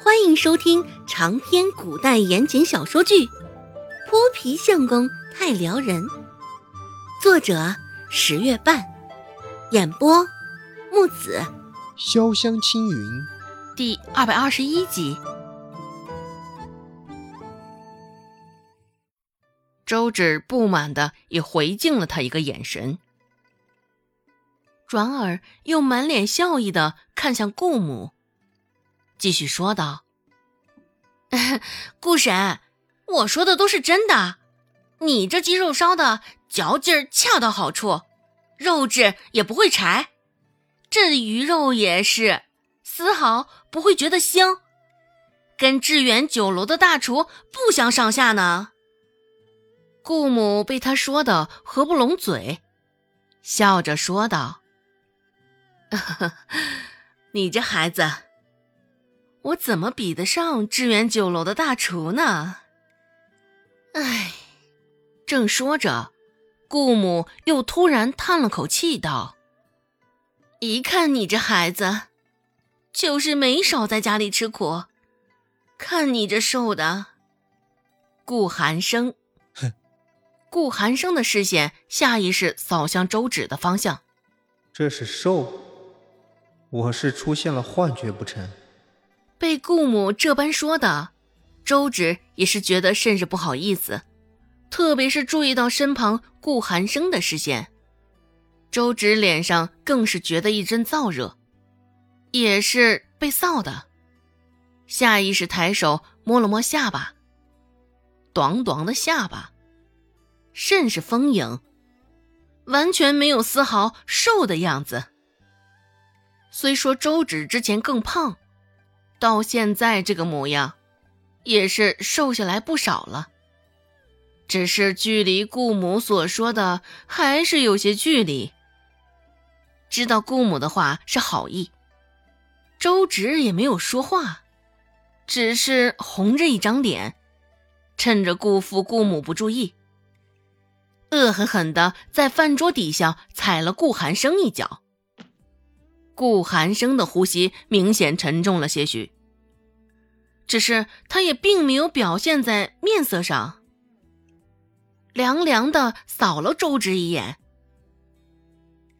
欢迎收听长篇古代言情小说剧《泼皮相公太撩人》，作者十月半，演播木子潇湘青云，第二百二十一集。周芷不满的也回敬了他一个眼神，转而又满脸笑意的看向顾母。继续说道：“ 顾婶，我说的都是真的，你这鸡肉烧的嚼劲儿恰到好处，肉质也不会柴，这鱼肉也是丝毫不会觉得腥，跟致远酒楼的大厨不相上下呢。”顾母被他说的合不拢嘴，笑着说道：“ 你这孩子。”我怎么比得上致远酒楼的大厨呢？哎，正说着，顾母又突然叹了口气，道：“一看你这孩子，就是没少在家里吃苦。看你这瘦的。”顾寒生，哼！顾寒生的视线下意识扫向周芷的方向。这是瘦？我是出现了幻觉不成？被顾母这般说的，周芷也是觉得甚是不好意思，特别是注意到身旁顾寒生的视线，周芷脸上更是觉得一阵燥热，也是被臊的，下意识抬手摸了摸下巴，短短的下巴，甚是丰盈，完全没有丝毫瘦的样子。虽说周芷之前更胖。到现在这个模样，也是瘦下来不少了。只是距离顾母所说的还是有些距离。知道顾母的话是好意，周芷也没有说话，只是红着一张脸，趁着顾父顾母不注意，恶狠狠地在饭桌底下踩了顾寒生一脚。顾寒生的呼吸明显沉重了些许，只是他也并没有表现在面色上，凉凉的扫了周芷一眼。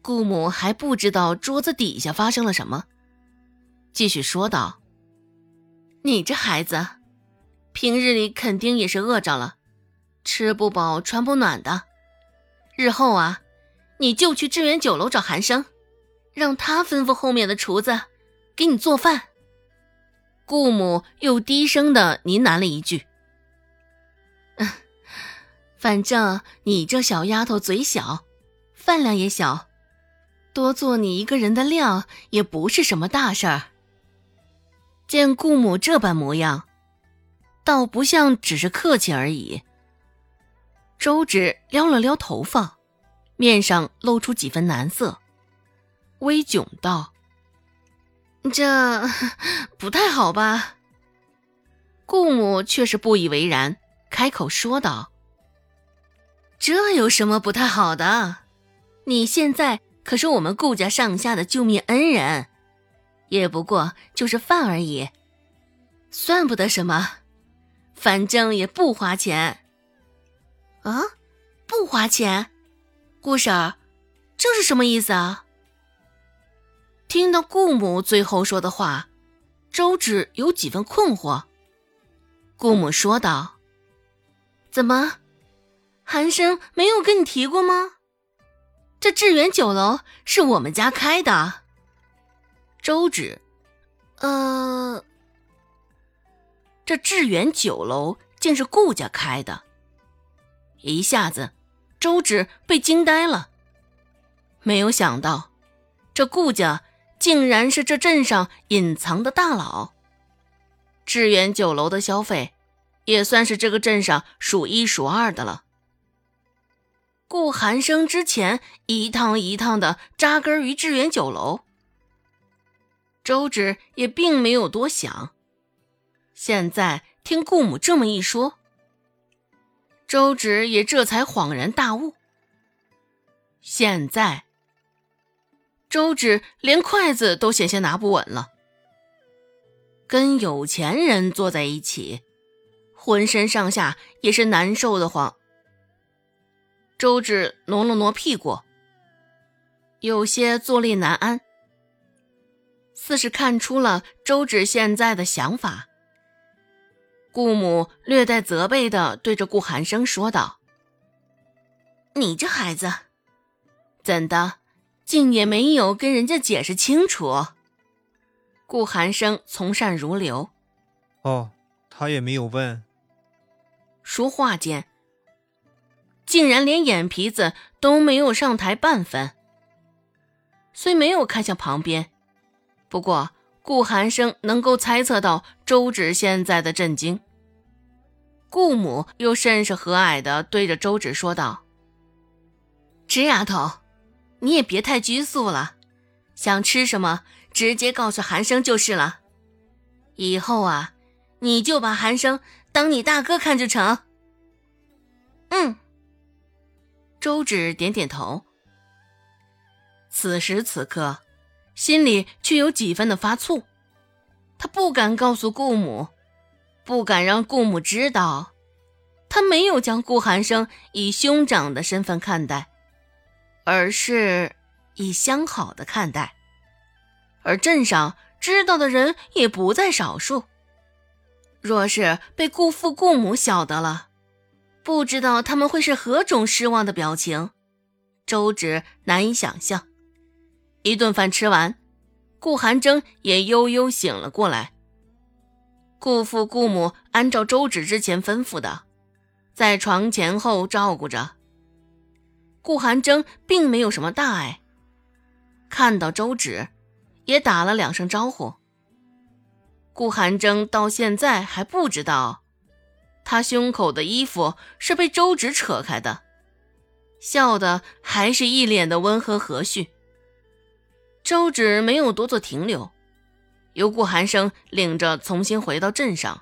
顾母还不知道桌子底下发生了什么，继续说道：“你这孩子，平日里肯定也是饿着了，吃不饱穿不暖的。日后啊，你就去致远酒楼找寒生。”让他吩咐后面的厨子给你做饭。顾母又低声的呢喃了一句：“ 反正你这小丫头嘴小，饭量也小，多做你一个人的量也不是什么大事儿。”见顾母这般模样，倒不像只是客气而已。周芷撩了撩头发，面上露出几分难色。微窘道：“这 不太好吧？”顾母却是不以为然，开口说道：“这有什么不太好的？你现在可是我们顾家上下的救命恩人，也不过就是饭而已，算不得什么，反正也不花钱。”啊，不花钱？顾婶儿，这是什么意思啊？听到顾母最后说的话，周芷有几分困惑。顾母说道：“怎么，寒生没有跟你提过吗？这致远酒楼是我们家开的。”周芷，呃，这致远酒楼竟是顾家开的，一下子，周芷被惊呆了。没有想到，这顾家。竟然是这镇上隐藏的大佬。致远酒楼的消费，也算是这个镇上数一数二的了。顾寒生之前一趟一趟的扎根于致远酒楼，周芷也并没有多想。现在听顾母这么一说，周芷也这才恍然大悟。现在。周芷连筷子都险些拿不稳了。跟有钱人坐在一起，浑身上下也是难受的慌。周芷挪了挪屁股，有些坐立难安，似是看出了周芷现在的想法。顾母略带责备的对着顾寒生说道：“你这孩子，怎的，竟也没有跟人家解释清楚？”顾寒生从善如流。哦，他也没有问。说话间，竟然连眼皮子都没有上抬半分。虽没有看向旁边，不过。顾寒生能够猜测到周芷现在的震惊，顾母又甚是和蔼地对着周芷说道：“直丫头，你也别太拘束了，想吃什么直接告诉寒生就是了。以后啊，你就把寒生当你大哥看就成。”嗯，周芷点点头。此时此刻。心里却有几分的发怵，他不敢告诉顾母，不敢让顾母知道，他没有将顾寒生以兄长的身份看待，而是以相好的看待。而镇上知道的人也不在少数，若是被顾父顾母晓得了，不知道他们会是何种失望的表情，周芷难以想象。一顿饭吃完，顾寒征也悠悠醒了过来。顾父顾母按照周芷之前吩咐的，在床前后照顾着。顾寒征并没有什么大碍，看到周芷，也打了两声招呼。顾寒征到现在还不知道，他胸口的衣服是被周芷扯开的，笑的还是一脸的温和和煦。周芷没有多做停留，由顾寒生领着重新回到镇上。